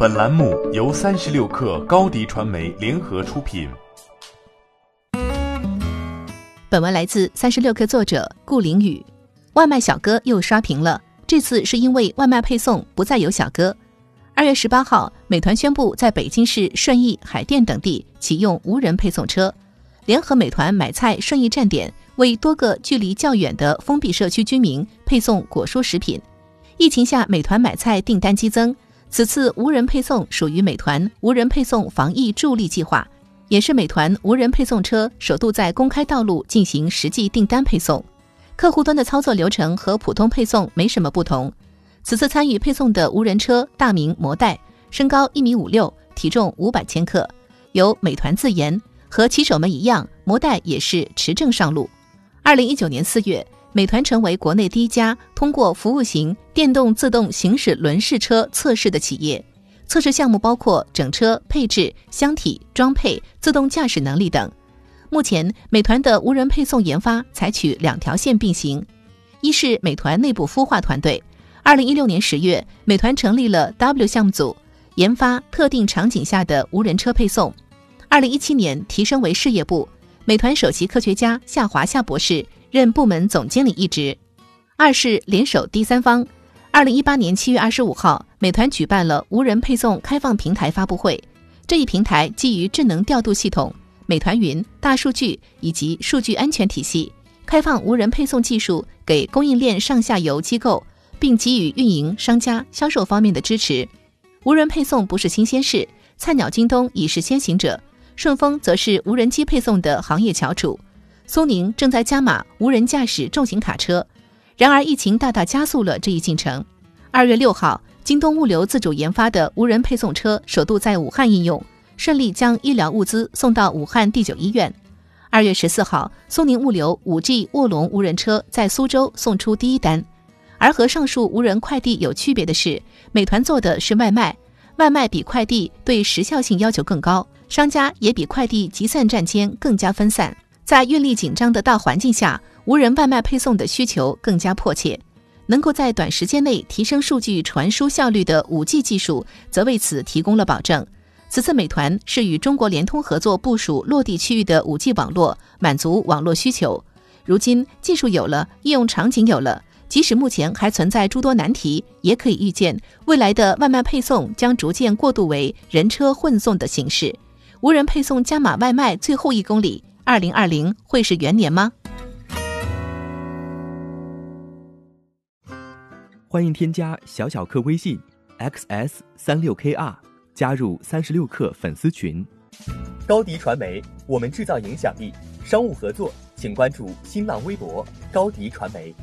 本栏目由三十六克高低传媒联合出品。本文来自三十六克作者顾凌宇。外卖小哥又刷屏了，这次是因为外卖配送不再有小哥。二月十八号，美团宣布在北京市顺义、海淀等地启用无人配送车，联合美团买菜顺义站点为多个距离较远的封闭社区居民配送果蔬食品。疫情下，美团买菜订单激增。此次无人配送属于美团无人配送防疫助力计划，也是美团无人配送车首度在公开道路进行实际订单配送。客户端的操作流程和普通配送没什么不同。此次参与配送的无人车大名魔带，身高一米五六，体重五百千克。由美团自研，和骑手们一样，魔带也是持证上路。二零一九年四月。美团成为国内第一家通过服务型电动自动行驶轮式车测试的企业。测试项目包括整车配置、箱体装配、自动驾驶能力等。目前，美团的无人配送研发采取两条线并行：一是美团内部孵化团队，二零一六年十月，美团成立了 W 项目组，研发特定场景下的无人车配送；二零一七年提升为事业部，美团首席科学家夏华夏博士。任部门总经理一职。二是联手第三方。二零一八年七月二十五号，美团举办了无人配送开放平台发布会。这一平台基于智能调度系统、美团云、大数据以及数据安全体系，开放无人配送技术给供应链上下游机构，并给予运营商家、销售方面的支持。无人配送不是新鲜事，菜鸟京东已是先行者，顺丰则是无人机配送的行业翘楚。苏宁正在加码无人驾驶重型卡车，然而疫情大大加速了这一进程。二月六号，京东物流自主研发的无人配送车首度在武汉应用，顺利将医疗物资送到武汉第九医院。二月十四号，苏宁物流五 G 卧龙无人车在苏州送出第一单。而和上述无人快递有区别的是，美团做的是外卖，外卖比快递对时效性要求更高，商家也比快递集散站间更加分散。在运力紧张的大环境下，无人外卖配送的需求更加迫切。能够在短时间内提升数据传输效率的五 G 技术，则为此提供了保证。此次美团是与中国联通合作部署落地区域的五 G 网络，满足网络需求。如今技术有了，应用场景有了，即使目前还存在诸多难题，也可以预见未来的外卖配送将逐渐过渡为人车混送的形式。无人配送加码外卖最后一公里。二零二零会是元年吗？欢迎添加小小客微信 xs 三六 kr 加入三十六课粉丝群。高迪传媒，我们制造影响力。商务合作，请关注新浪微博高迪传媒。